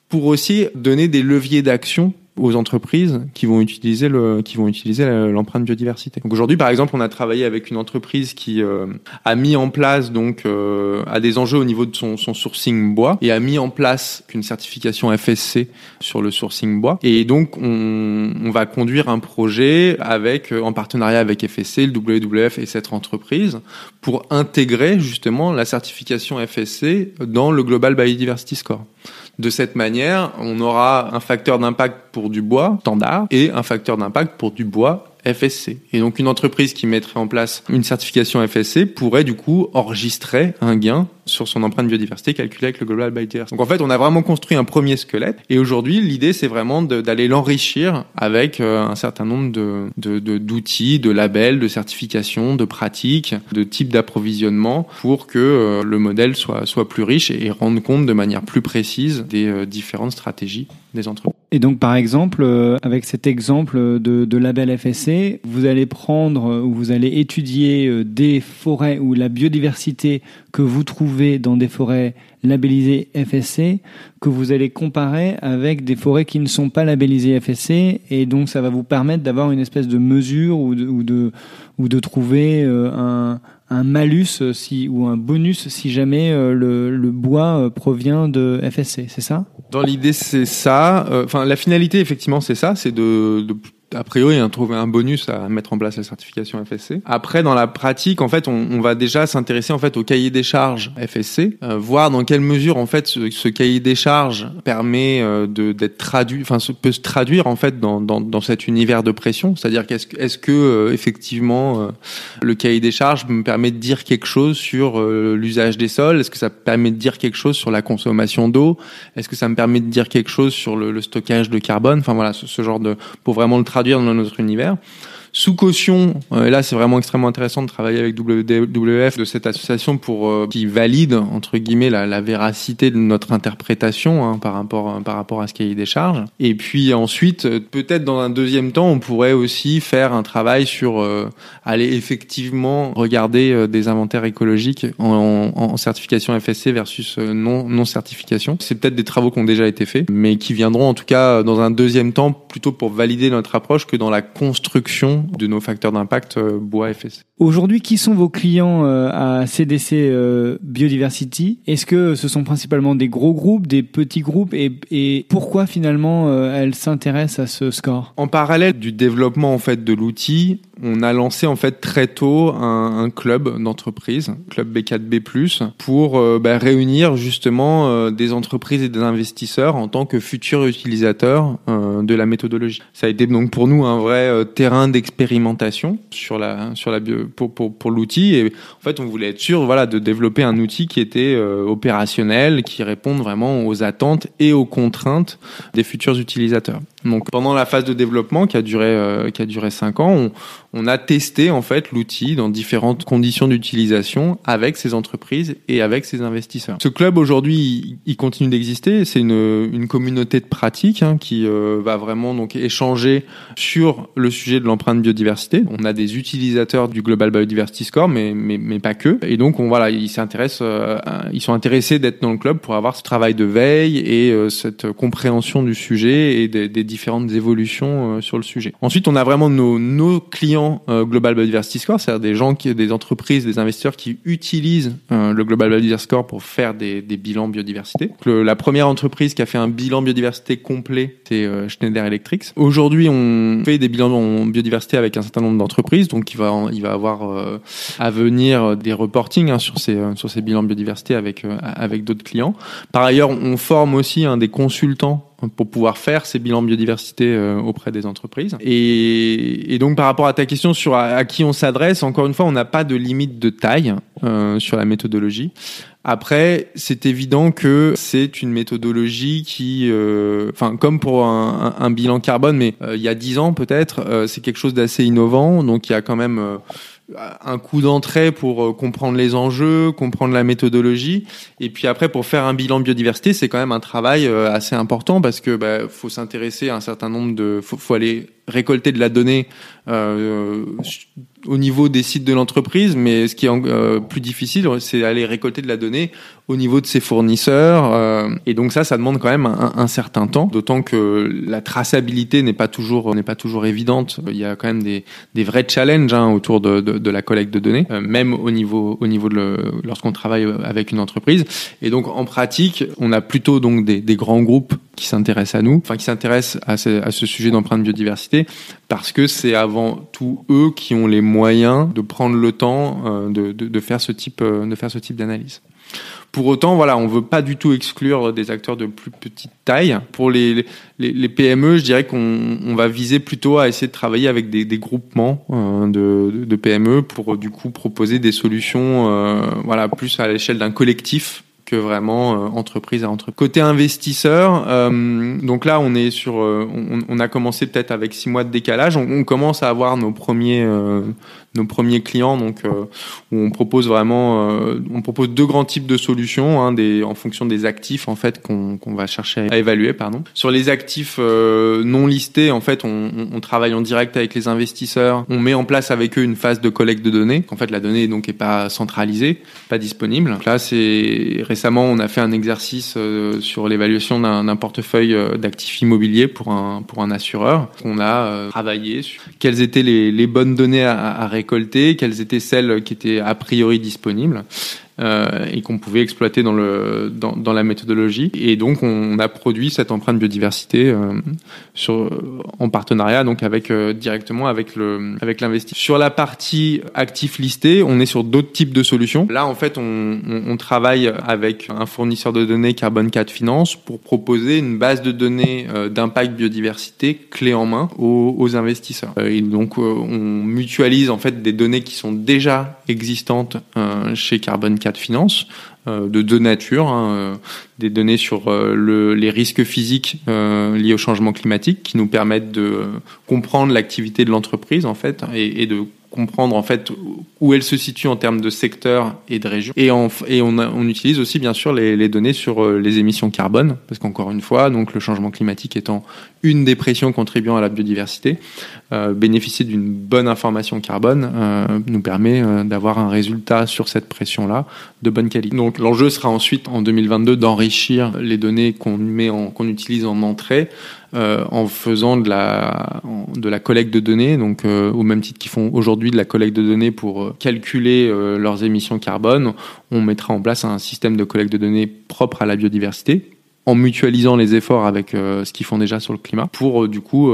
pour aussi donner des leviers d'action aux entreprises qui vont utiliser le qui vont utiliser l'empreinte biodiversité. Aujourd'hui par exemple, on a travaillé avec une entreprise qui euh, a mis en place donc euh, a des enjeux au niveau de son, son sourcing bois et a mis en place une certification FSC sur le sourcing bois et donc on, on va conduire un projet avec en partenariat avec FSC, le WWF et cette entreprise pour intégrer justement la certification FSC dans le Global Biodiversity Score. De cette manière, on aura un facteur d'impact pour du bois standard et un facteur d'impact pour du bois FSC. Et donc une entreprise qui mettrait en place une certification FSC pourrait du coup enregistrer un gain sur son empreinte biodiversité calculée avec le Global Biodiversity. Donc en fait, on a vraiment construit un premier squelette et aujourd'hui, l'idée c'est vraiment d'aller l'enrichir avec euh, un certain nombre de d'outils, de, labels, de certifications, de pratiques, de types d'approvisionnement pour que euh, le modèle soit soit plus riche et, rende compte de manière plus précise des euh, différentes stratégies Et donc par exemple, avec cet exemple de, label FSC, vous allez prendre ou vous allez étudier des forêts où la biodiversité que vous trouvez dans des forêts labellisées FSC que vous allez comparer avec des forêts qui ne sont pas labellisées FSC et donc ça va vous permettre d'avoir une espèce de mesure ou de, ou de, ou trouver euh, un, un malus si, ou un bonus si jamais euh, le, le bois euh, provient de FSC, c'est ça? Dans l'idée, c'est ça. Enfin, la finalité, effectivement, c'est ça, c'est de a priori hein, trouver un bonus à mettre en place la certification FSC. Après, dans la pratique, en fait, on, on va déjà s'intéresser en fait au cahier des charges FSC, euh, voir dans quelle mesure en fait ce, ce cahier des charges permet euh, d'être traduit, enfin peut se traduire en fait dans, dans, dans cet univers de pression. C'est-à-dire qu'est-ce est-ce que euh, effectivement le cahier des charges me permet de dire quelque chose sur l'usage des sols? Est-ce que ça permet de dire quelque chose sur la consommation d'eau? Est-ce que ça me permet de dire quelque chose sur le, le stockage de carbone? Enfin voilà, ce genre de pour vraiment le traduire dans notre univers. Sous caution, euh, et là c'est vraiment extrêmement intéressant de travailler avec WWF de cette association pour euh, qui valide entre guillemets la, la véracité de notre interprétation hein, par rapport par rapport à ce cahier des charges. Et puis ensuite, euh, peut-être dans un deuxième temps, on pourrait aussi faire un travail sur aller effectivement regarder des inventaires écologiques en, en, certification FSC versus non non certification. C'est peut-être des travaux qui ont déjà été faits, mais qui viendront en tout cas dans un deuxième temps plutôt pour valider notre approche que dans la construction de nos facteurs d'impact euh, bois FSC. Aujourd'hui, qui sont vos clients euh, à CDC euh, Biodiversity? Est-ce que ce sont principalement des gros groupes, des petits groupes? Et, et pourquoi finalement elles s'intéressent à ce score? En parallèle du développement en fait de l'outil, on a lancé en fait très tôt un, un club d'entreprise, club B4B+, pour euh, bah, réunir justement euh, des entreprises et des investisseurs en tant que futurs utilisateurs euh, de la méthodologie. Ça a été donc pour nous un vrai terrain d'expérimentation sur la sur la bio, pour pour, pour l'outil et en fait on voulait être sûr voilà de développer un outil qui était opérationnel, qui réponde vraiment aux attentes et aux contraintes des futurs utilisateurs. Donc pendant la phase de développement qui a duré euh, qui a duré cinq ans, on, on a testé en fait l'outil dans différentes conditions d'utilisation avec ces entreprises et avec ces investisseurs. Ce club aujourd'hui, il, continue d'exister. C'est une, une communauté de pratique hein, qui euh, va vraiment donc échanger sur le sujet de l'empreinte biodiversité. On a des utilisateurs du Global Biodiversity Score, mais mais, mais pas que. Et donc on voilà, ils s'intéressent, euh, ils sont intéressés d'être dans le club pour avoir ce travail de veille et cette compréhension du sujet et des, des différentes évolutions euh, sur le sujet. Ensuite, on a vraiment nos, clients euh, Global Biodiversity Score, c'est-à-dire des gens des entreprises, des investisseurs qui utilisent euh, le Global Biodiversity Score pour faire des, des bilans biodiversité. La première entreprise qui a fait un bilan biodiversité complet, c'est Schneider Electric. Aujourd'hui, on fait des bilans en biodiversité avec un certain nombre d'entreprises, donc il va, il avoir à venir des reportings hein, sur ces sur ces bilans biodiversité avec d'autres clients. Par ailleurs, on forme aussi un des consultants pour pouvoir faire ces bilans biodiversité euh, auprès des entreprises. Et, et, donc par rapport à ta question sur à, qui on s'adresse, encore une fois, on n'a pas de limite de taille euh, sur la méthodologie. Après, c'est évident que c'est une méthodologie qui, euh, enfin, comme pour un, un, un, bilan carbone, mais euh, il y a dix ans peut-être, c'est quelque chose d'assez innovant. Donc il y a quand même un coup d'entrée pour euh, comprendre les enjeux, comprendre la méthodologie, et puis après pour faire un bilan biodiversité, c'est quand même un travail euh, assez important parce que bah, faut s'intéresser à un certain nombre de, faut, faut aller récolter de la donnée euh, au niveau des sites de l'entreprise, mais ce qui est euh, plus difficile, c'est aller récolter de la donnée au niveau de ses fournisseurs. Euh, et donc ça, ça demande quand même un, certain temps, d'autant que la traçabilité n'est pas toujours n'est pas toujours évidente. Il y a quand même des, des vrais challenges hein, autour de, de, de, la collecte de données, euh, même au niveau au niveau de lorsqu'on travaille avec une entreprise. Et donc en pratique, on a plutôt donc des, des grands groupes qui s'intéressent à nous, enfin qui s'intéressent à ce, à ce sujet d'empreinte biodiversité, parce que c'est avant tout eux qui ont les moyens de prendre le temps euh, de, faire ce type euh, de faire ce type d'analyse. Pour autant, voilà, on veut pas du tout exclure des acteurs de plus petite taille. Pour les, PME, je dirais qu'on on va viser plutôt à essayer de travailler avec des, groupements euh, de, de, PME pour du coup proposer des solutions, voilà, plus à l'échelle d'un collectif que vraiment euh, entreprise à entreprise. Côté investisseur, euh, donc là on est sur, euh, on, a commencé peut-être avec six mois de décalage. On, on commence à avoir nos premiers nos premiers clients, donc euh, où on propose vraiment, euh, on propose deux grands types de solutions, hein, des, en fonction des actifs en fait qu'on qu'on va chercher à évaluer, pardon. Sur les actifs euh, non listés, en fait, on, on, travaille en direct avec les investisseurs, on met en place avec eux une phase de collecte de données. En fait, la donnée donc est pas centralisée, pas disponible. Là, c'est récemment, on a fait un exercice sur l'évaluation d'un portefeuille d'actifs immobiliers pour un pour un assureur. On a travaillé sur quelles étaient les, les bonnes données à, à récolter, quelles étaient celles qui étaient a priori disponibles. Et qu'on pouvait exploiter dans le dans, dans, la méthodologie. Et donc on a produit cette empreinte biodiversité sur en partenariat donc avec directement avec le avec l'investisseur. Sur la partie actif listé, on est sur d'autres types de solutions. Là en fait on, on, on travaille avec un fournisseur de données Carbon 4 Finance pour proposer une base de données d'impact biodiversité clé en main aux, aux investisseurs. Et donc on mutualise en fait des données qui sont déjà existantes euh, chez Carbon 4 Finance euh, de deux natures, hein, euh, des données sur le, les risques physiques liés au changement climatique qui nous permettent de comprendre l'activité de l'entreprise en fait et de comprendre en fait où elle se situe en termes de secteur et de région. Et, on, utilise aussi bien sûr les, données sur euh, les émissions carbone, parce qu'encore une fois, donc le changement climatique étant une des pressions contribuant à la biodiversité, euh, bénéficier d'une bonne information carbone euh, nous permet d'avoir un résultat sur cette pression-là de bonne qualité. Donc l'enjeu sera ensuite en 2022 d'enrichir les données qu'on met qu'on utilise en entrée euh, en faisant de la de la collecte de données, donc euh, au même titre qu'ils font aujourd'hui de la collecte de données pour euh, calculer leurs émissions carbone, on mettra en place un système de collecte de données propre à la biodiversité en mutualisant les efforts avec ce qu'ils font déjà sur le climat pour du coup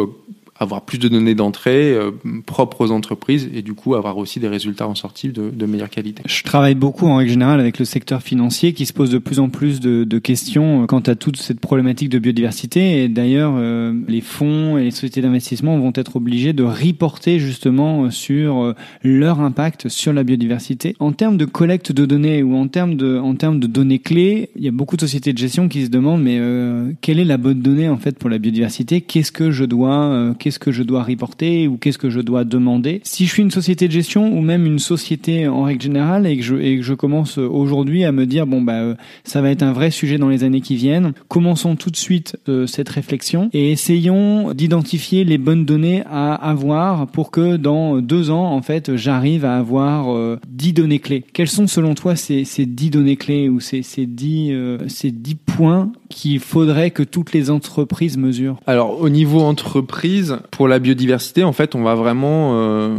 avoir plus de données d'entrée euh, propres aux entreprises et du coup avoir aussi des résultats en sortie de, meilleure qualité. Je travaille beaucoup en règle générale avec le secteur financier qui se pose de plus en plus de, questions quant à toute cette problématique de biodiversité et d'ailleurs euh, les fonds et les sociétés d'investissement vont être obligés de reporter justement sur euh, leur impact sur la biodiversité. En termes de collecte de données ou en termes de, en termes de données clés, il y a beaucoup de sociétés de gestion qui se demandent mais euh, quelle est la bonne donnée en fait pour la biodiversité? Qu'est-ce que je dois qu'est-ce que je dois reporter ou qu'est-ce que je dois demander. Si je suis une société de gestion ou même une société en règle générale et que je, et que je commence aujourd'hui à me dire bon bah euh, ça va être un vrai sujet dans les années qui viennent, commençons tout de suite euh, cette réflexion et essayons d'identifier les bonnes données à avoir pour que dans deux ans en fait j'arrive à avoir euh, dix données clés. Quelles sont selon toi ces, ces dix données clés ou ces, ces dix ces dix points qu'il faudrait que toutes les entreprises mesurent? Alors au niveau entreprise, pour la biodiversité, en fait, on va vraiment euh,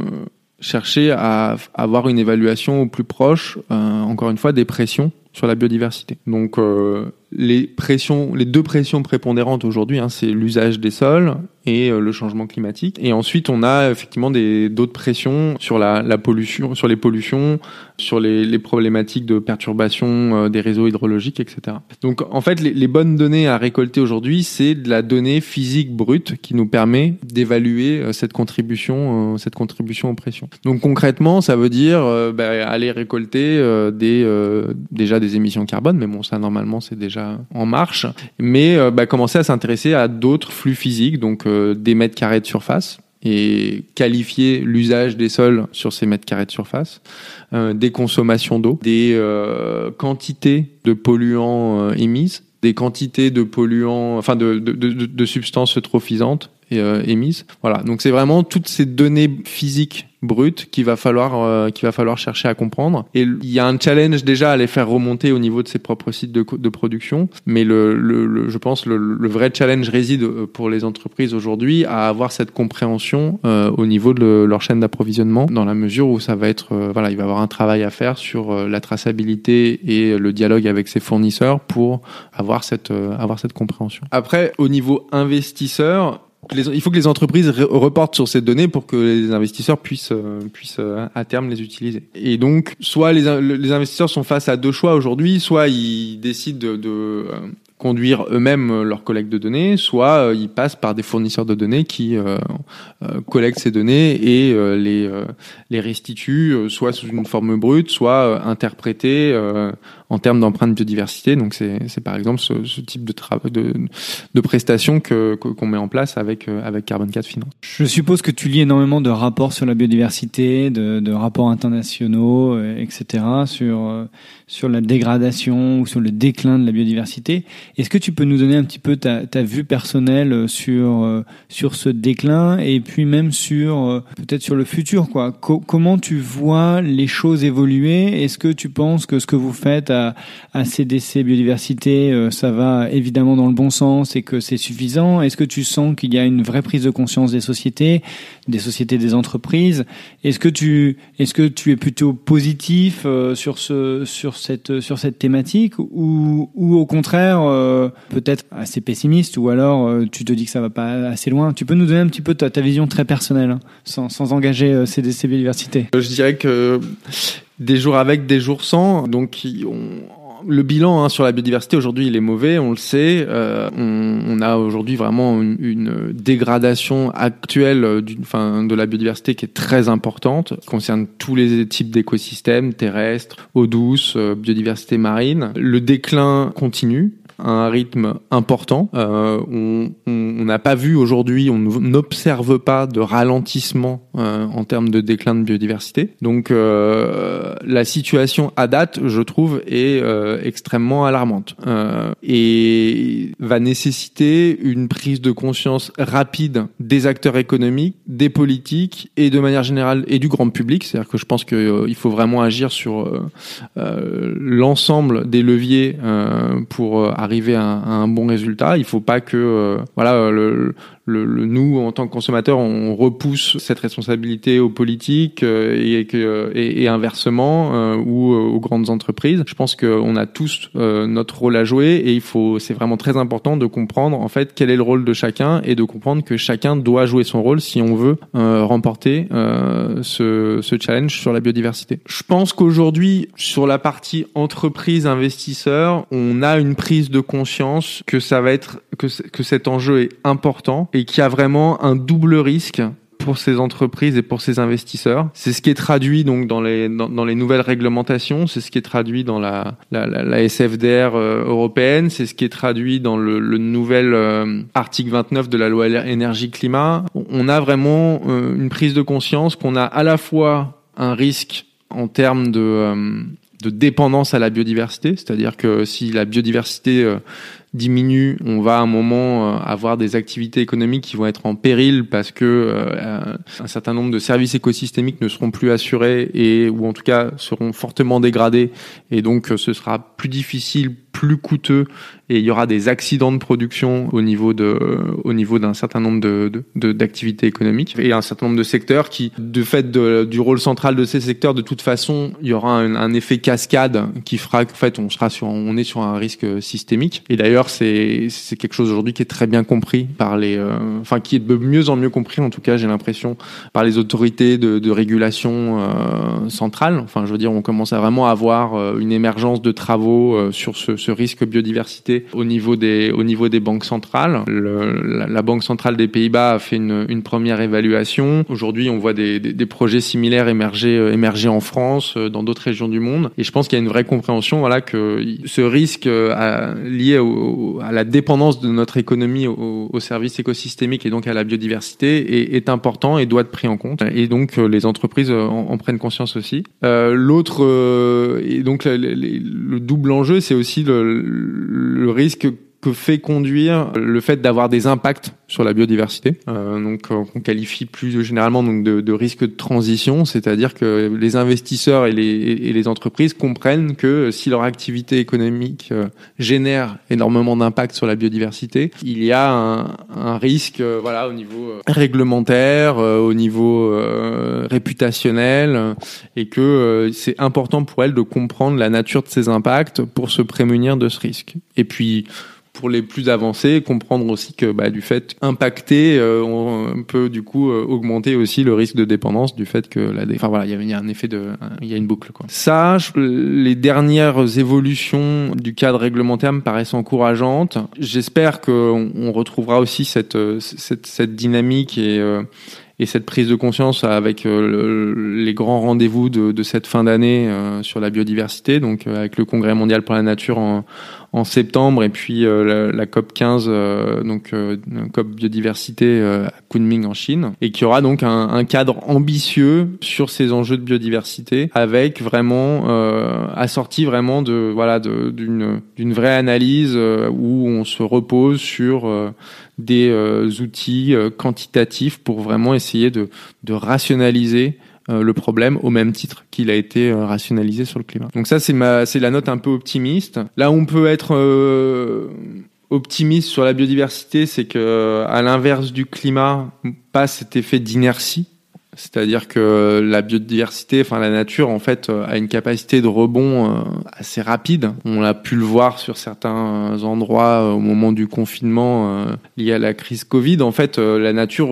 chercher à avoir une évaluation au plus proche, euh, encore une fois, des pressions sur la biodiversité. Donc euh, les pressions, les deux pressions prépondérantes aujourd'hui, hein, c'est l'usage des sols et euh, le changement climatique. Et ensuite, on a effectivement des d'autres pressions sur la, la, pollution, sur les pollutions, sur les, les problématiques de perturbation euh, des réseaux hydrologiques, etc. Donc, en fait, les, bonnes données à récolter aujourd'hui, c'est de la donnée physique brute qui nous permet d'évaluer euh, cette contribution, cette contribution aux pressions. Donc, concrètement, ça veut dire bah, aller récolter des déjà des émissions carbone, mais bon, ça normalement c'est déjà en marche. Mais bah, commencer à s'intéresser à d'autres flux physiques, donc euh, des mètres carrés de surface et qualifier l'usage des sols sur ces mètres carrés de surface, euh, des consommations d'eau, des euh, quantités de polluants émises, des quantités de polluants, enfin de, de, de, de substances eutrophisantes émises. Voilà, donc c'est vraiment toutes ces données physiques brut qu'il va falloir euh, qu'il va falloir chercher à comprendre. Et il y a un challenge déjà à les faire remonter au niveau de ses propres sites de, production, mais le, je pense le, le, vrai challenge réside euh, pour les entreprises aujourd'hui à avoir cette compréhension euh, au niveau de leur chaîne d'approvisionnement, dans la mesure où ça va être euh, voilà, il va avoir un travail à faire sur la traçabilité et le dialogue avec ses fournisseurs pour avoir cette avoir cette compréhension. Après, au niveau investisseur, il faut que les entreprises reportent sur ces données pour que les investisseurs puissent, euh, puissent euh, à terme les utiliser. Et donc, soit les, les investisseurs sont face à deux choix aujourd'hui, soit ils décident de, euh, conduire eux-mêmes leur collecte de données, soit ils passent par des fournisseurs de données qui collectent ces données et les, les restituent, soit sous une forme brute, soit interprétées en termes d'empreinte biodiversité. Donc c'est par exemple ce, ce, type de, de, de prestations que qu'on met en place avec euh, avec Carbon 4 Finance. Je suppose que tu lis énormément de rapports sur la biodiversité, de, de rapports internationaux, euh, etc. sur euh, sur la dégradation ou sur le déclin de la biodiversité. Est-ce que tu peux nous donner un petit peu ta, ta vue personnelle sur sur ce déclin et puis même sur peut-être sur le futur quoi? comment tu vois les choses évoluer? Est-ce que tu penses que ce que vous faites à, CDC biodiversité, euh, ça va évidemment dans le bon sens et que c'est suffisant Est-ce que tu sens qu'il y a une vraie prise de conscience des sociétés des sociétés, des entreprises? Est-ce que tu, es plutôt positif euh, sur ce, sur cette, thématique, ou, au contraire euh, peut-être assez pessimiste, ou alors tu te dis que ça va pas assez loin? Tu peux nous donner un petit peu ta, ta vision très personnelle, hein, sans, sans engager CDC Biodiversité. Je dirais que des jours avec, des jours sans. Donc, on, le bilan hein, sur la biodiversité aujourd'hui, il est mauvais, on le sait. Euh, on, a aujourd'hui vraiment une, dégradation actuelle enfin, de la biodiversité qui est très importante, qui concerne tous les types d'écosystèmes terrestres, eau douce, euh, biodiversité marine. Le déclin continue un rythme important. Euh, on n'a pas vu aujourd'hui, on n'observe pas de ralentissement euh, en termes de déclin de biodiversité. Donc euh, la situation à date, je trouve, est euh, extrêmement alarmante euh, et va nécessiter une prise de conscience rapide des acteurs économiques, des politiques et de manière générale et du grand public. C'est-à-dire que je pense qu'il faut vraiment agir sur l'ensemble des leviers pour arriver à, un bon résultat. Il faut pas que euh, voilà le, le, nous, en tant que consommateurs, on repousse cette responsabilité aux politiques euh, et, et, et, inversement euh, ou euh, aux grandes entreprises. Je pense qu'on a tous notre rôle à jouer et il faut, c'est vraiment très important de comprendre en fait quel est le rôle de chacun et de comprendre que chacun doit jouer son rôle si on veut remporter ce, ce challenge sur la biodiversité. Je pense qu'aujourd'hui, sur la partie entreprise investisseur, on a une prise de conscience que ça va être que, que cet enjeu est important et qui a vraiment un double risque pour ces entreprises et pour ces investisseurs. C'est ce qui est traduit donc dans les dans, les nouvelles réglementations, c'est ce qui est traduit dans la la, la, SFDR euh, européenne, c'est ce qui est traduit dans le, le nouvel euh, article 29 de la loi énergie climat. On a vraiment euh, une prise de conscience qu'on a à la fois un risque en termes de de dépendance à la biodiversité, c'est-à-dire que si la biodiversité diminue, on va à un moment euh, avoir des activités économiques qui vont être en péril parce que euh, un certain nombre de services écosystémiques ne seront plus assurés et ou en tout cas seront fortement dégradés. Et donc ce sera plus difficile, plus coûteux et il y aura des accidents de production au niveau de au niveau d'un certain nombre de d'activités économiques et un certain nombre de secteurs qui de fait de, du rôle central de ces secteurs de toute façon il y aura un, un effet cascade qui fera qu'en fait on sera sur on est sur un risque systémique. Et d'ailleurs c'est c'est quelque chose aujourd'hui qui est très bien compris par les euh, enfin qui est de mieux en mieux compris en tout cas j'ai l'impression par les autorités de, de régulation euh, centrale enfin je veux dire on commence à vraiment avoir euh, une émergence de travaux euh, sur ce, ce risque biodiversité au niveau des, au niveau des banques centrales. Le, la, la, Banque centrale des Pays-Bas a fait une, une première évaluation. Aujourd'hui, on voit des, des, des, projets similaires émerger, euh, émerger en France, euh, dans d'autres régions du monde. Et je pense qu'il y a une vraie compréhension, voilà, que ce risque euh, à, lié au, à la dépendance de notre économie aux au services écosystémiques et donc à la biodiversité est, est, important et doit être pris en compte. Et donc les entreprises en, en prennent conscience aussi. Euh, L'autre et donc le, le, le double enjeu, c'est aussi le, le risque que fait conduire le fait d'avoir des impacts sur la biodiversité, euh, donc euh, qu'on qualifie plus généralement donc de, de risque de transition, c'est-à-dire que les investisseurs et les, et les, entreprises comprennent que si leur activité économique euh, génère énormément d'impact sur la biodiversité, il y a un, un risque, euh, voilà, au niveau euh, réglementaire, au niveau réputationnel, et que c'est important pour elles de comprendre la nature de ces impacts pour se prémunir de ce risque. Et puis pour les plus avancés, comprendre aussi que bah, du fait impacter, euh, on peut du coup euh, augmenter aussi le risque de dépendance du fait que la, enfin voilà, il y, a un effet de, il y a une boucle quoi. Ça, les dernières évolutions du cadre réglementaire me paraissent encourageantes. J'espère qu'on on retrouvera aussi cette cette, cette dynamique et euh, et cette prise de conscience avec euh, les grands rendez-vous de, de, cette fin d'année euh, sur la biodiversité, donc euh, avec le Congrès mondial pour la nature en, en septembre et puis la, la, COP 15, donc COP biodiversité à Kunming en Chine, et qui aura donc un, un, cadre ambitieux sur ces enjeux de biodiversité, avec vraiment assorti vraiment de voilà d'une d'une vraie analyse où on se repose sur des euh, outils euh, quantitatifs pour vraiment essayer de, de rationaliser euh, le problème au même titre qu'il a été rationalisé sur le climat. Donc ça c'est ma c'est la note un peu optimiste. Là on peut être optimiste sur la biodiversité, c'est que à l'inverse du climat, pas cet effet d'inertie. C'est-à-dire que la biodiversité, enfin la nature, en fait, euh, a une capacité de rebond euh, assez rapide. On l'a pu le voir sur certains endroits au moment du confinement lié à la crise Covid. En fait, la nature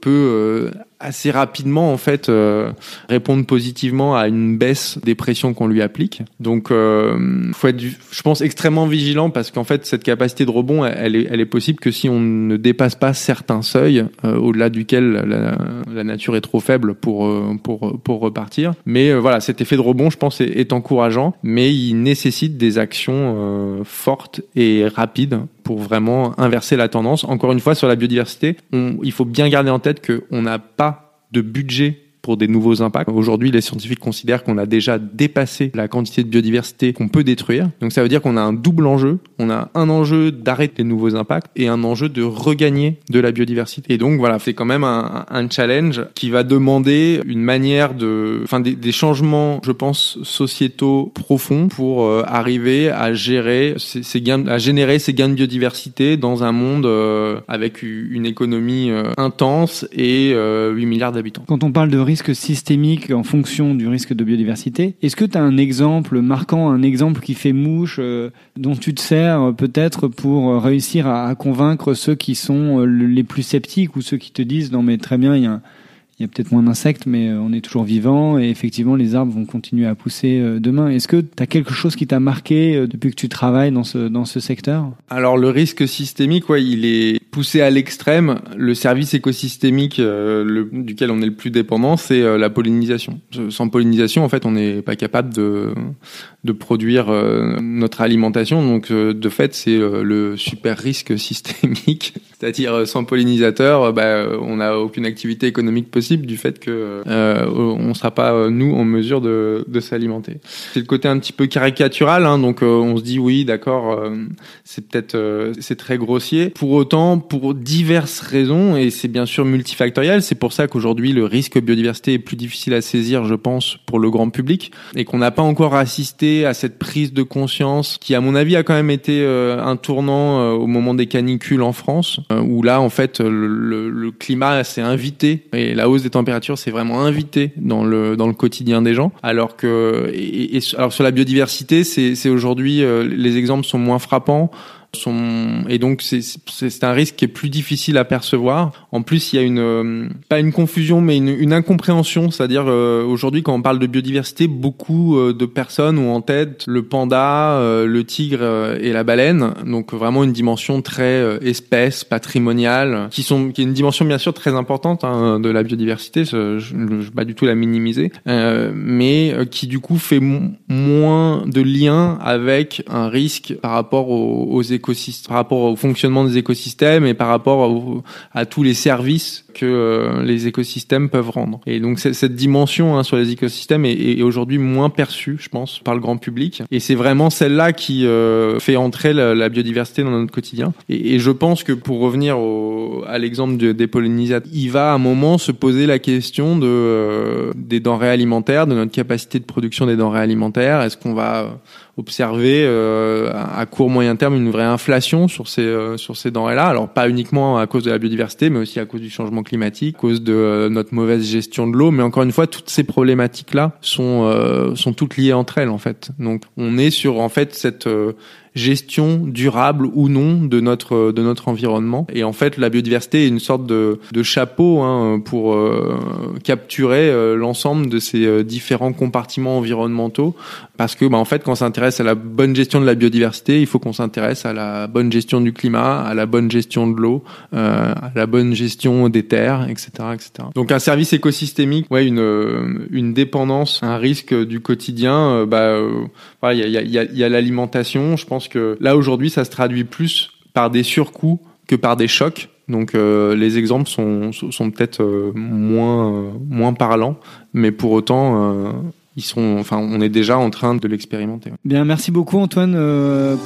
peut assez rapidement en fait euh, répondre positivement à une baisse des pressions qu'on lui applique. Donc euh, faut être je pense extrêmement vigilant parce qu'en fait cette capacité de rebond elle est elle est possible que si on ne dépasse pas certains seuils euh, au-delà duquel la, la, nature est trop faible pour euh, pour pour repartir. Mais voilà, cet effet de rebond je pense est, est encourageant mais il nécessite des actions fortes et rapides pour vraiment inverser la tendance. Encore une fois, sur la biodiversité, il faut bien garder en tête qu'on n'a pas de budget pour des nouveaux impacts. Aujourd'hui, les scientifiques considèrent qu'on a déjà dépassé la quantité de biodiversité qu'on peut détruire. Donc ça veut dire qu'on a un double enjeu. On a un enjeu d'arrêter les nouveaux impacts et un enjeu de regagner de la biodiversité. Et donc voilà, c'est quand même un, challenge qui va demander une manière de, enfin des, changements, je pense, sociétaux profonds pour euh, arriver à gérer ces, ces, gains, à générer ces gains de biodiversité dans un monde euh, avec une économie euh, intense et 8 milliards d'habitants. Quand on parle de risque systémique en fonction du risque de biodiversité. Est-ce que tu as un exemple marquant, un exemple qui fait mouche, euh, dont tu te sers euh, peut-être pour euh, réussir à, convaincre ceux qui sont les plus sceptiques ou ceux qui te disent non mais très bien, il y a il y a peut-être moins d'insectes, mais on est toujours vivant et effectivement les arbres vont continuer à pousser demain. Est-ce que tu as quelque chose qui t'a marqué depuis que tu travailles dans ce, dans ce secteur? Alors le risque systémique, ouais, il est poussé à l'extrême, le service écosystémique euh, duquel on est le plus dépendant, c'est euh, la pollinisation. Sans pollinisation, en fait, on n'est pas capable de, de produire euh, notre alimentation. Donc, de fait, c'est le super risque systémique. (laughs) C'est-à-dire, sans pollinisateur, bah, on n'a aucune activité économique possible du fait que on ne sera pas, nous, en mesure de, de s'alimenter. C'est le côté un petit peu caricatural. Hein, donc, on se dit, oui, d'accord, c'est peut-être c'est très grossier. Pour autant, pour diverses raisons et c'est bien sûr multifactoriel. C'est pour ça qu'aujourd'hui le risque biodiversité est plus difficile à saisir, je pense, pour le grand public et qu'on n'a pas encore assisté à cette prise de conscience qui, à mon avis, a quand même été euh, un tournant euh, au moment des canicules en France, euh, où là, en fait, le, le climat s'est invité et la hausse des températures s'est vraiment invité dans le dans le quotidien des gens. Alors que et, et alors sur la biodiversité, c'est aujourd'hui les exemples sont moins frappants et donc c'est un risque qui est plus difficile à percevoir. En plus, il y a une euh, pas une confusion mais une, une incompréhension, c'est-à-dire euh, aujourd'hui quand on parle de biodiversité, beaucoup euh, de personnes ont en tête le panda, le tigre et la baleine, donc vraiment une dimension très espèce, patrimoniale, qui sont qui est une dimension bien sûr très importante hein, de la biodiversité, je, je, je pas du tout la minimiser, mais qui du coup fait moins de lien avec un risque par rapport aux, aux écosystèmes, par rapport au fonctionnement des écosystèmes et par rapport à tous les services que euh, les écosystèmes peuvent rendre. Et donc cette dimension hein, sur les écosystèmes est, aujourd'hui moins perçue, je pense, par le grand public. Et c'est vraiment celle-là qui euh, fait entrer la, biodiversité dans notre quotidien. Et, je pense que pour revenir au, à l'exemple de, des pollinisateurs, il va à un moment se poser la question de euh, des denrées alimentaires, de notre capacité de production des denrées alimentaires. Est-ce qu'on va observer euh, à court moyen terme une vraie inflation sur ces euh, sur ces denrées-là. Alors pas uniquement à cause de la biodiversité, mais aussi à cause du changement climatique, à cause de euh, notre mauvaise gestion de l'eau. Mais encore une fois, toutes ces problématiques-là sont euh, sont toutes liées entre elles en fait. Donc on est sur en fait cette gestion durable ou non de notre de notre environnement. Et en fait, la biodiversité est une sorte de, de chapeau hein, pour euh, capturer euh, l'ensemble de ces euh, différents compartiments environnementaux. Parce que, bah, en fait, quand on s'intéresse à la bonne gestion de la biodiversité, il faut qu'on s'intéresse à la bonne gestion du climat, à la bonne gestion de l'eau, à la bonne gestion des terres, etc., etc. Donc, un service écosystémique, ouais, une une dépendance, un risque du quotidien. bah, il y a, y a, y a l'alimentation. Je pense que là aujourd'hui, ça se traduit plus par des surcoûts que par des chocs. Donc euh, les exemples sont, sont peut-être euh, moins, euh, moins parlants, mais pour autant, ils sont, enfin, on est déjà en train de l'expérimenter. Bien, merci beaucoup Antoine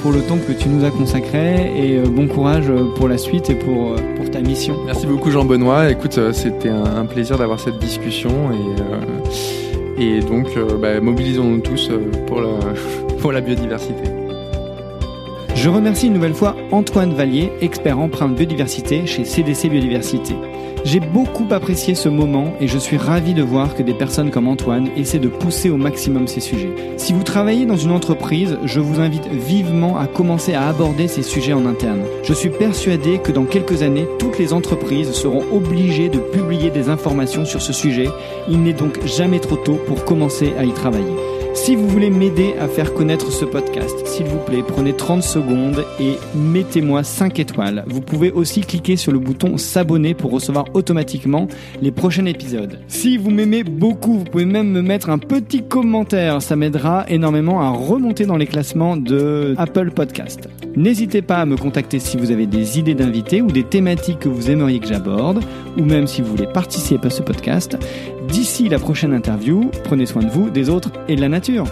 pour le temps que tu nous as consacré et bon courage pour la suite et pour, pour ta mission. Merci beaucoup Jean-Benoît. Écoute, c'était un, plaisir d'avoir cette discussion et, et donc bah, mobilisons-nous tous pour la, (laughs) pour la biodiversité. Je remercie une nouvelle fois Antoine Vallier, expert empreinte biodiversité chez CDC Biodiversité. J'ai beaucoup apprécié ce moment et je suis ravi de voir que des personnes comme Antoine essaient de pousser au maximum ces sujets. Si vous travaillez dans une entreprise, je vous invite vivement à commencer à aborder ces sujets en interne. Je suis persuadé que dans quelques années, toutes les entreprises seront obligées de publier des informations sur ce sujet. Il n'est donc jamais trop tôt pour commencer à y travailler. Si vous voulez m'aider à faire connaître ce podcast, s'il vous plaît, prenez 30 secondes et mettez-moi 5 étoiles. Vous pouvez aussi cliquer sur le bouton s'abonner pour recevoir automatiquement les prochains épisodes. Si vous m'aimez beaucoup, vous pouvez même me mettre un petit commentaire, ça m'aidera énormément à remonter dans les classements de Apple Podcast. N'hésitez pas à me contacter si vous avez des idées d'invités ou des thématiques que vous aimeriez que j'aborde, ou même si vous voulez participer à ce podcast. D'ici la prochaine interview, prenez soin de vous, des autres et de la nature.